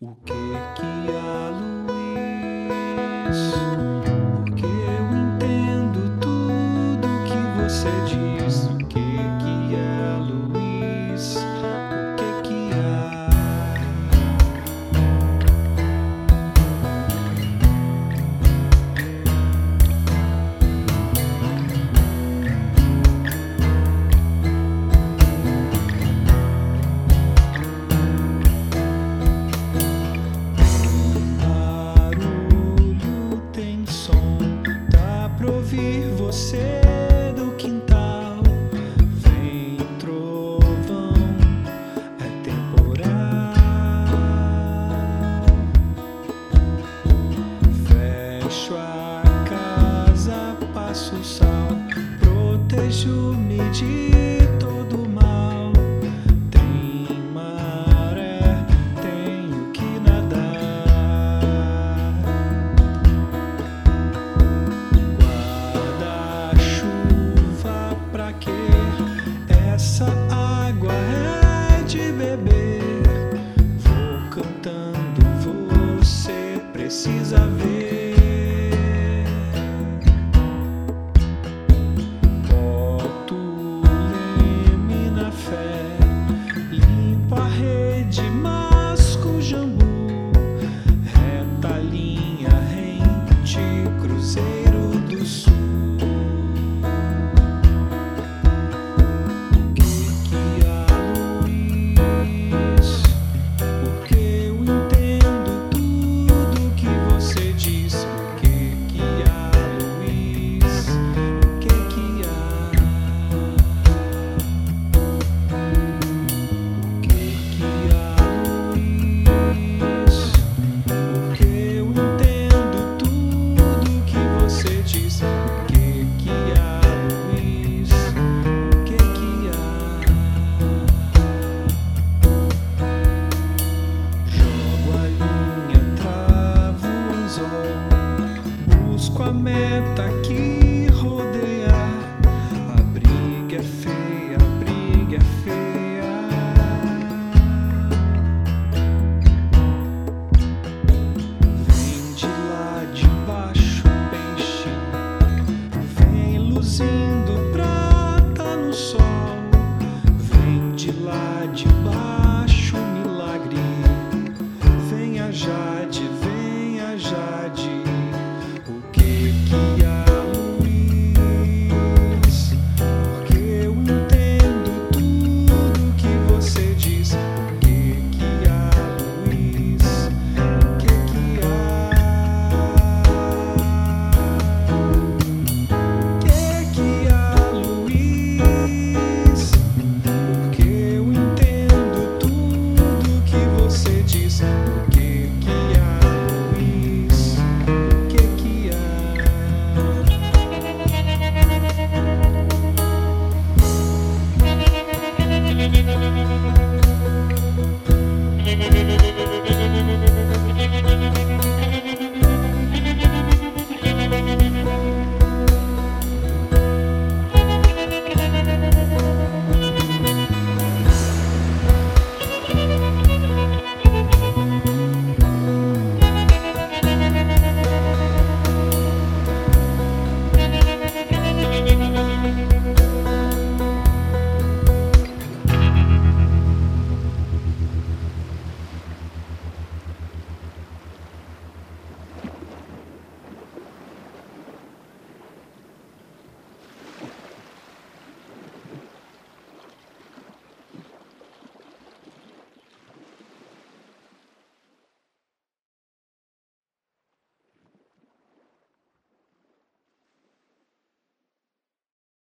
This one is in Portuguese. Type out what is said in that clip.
O que que há, Luiz? Porque eu entendo tudo que você diz. O que meta que rodeia. A briga é feia, a briga é feia. Vem de lá de baixo, peixe. Vem luzinha. Bye.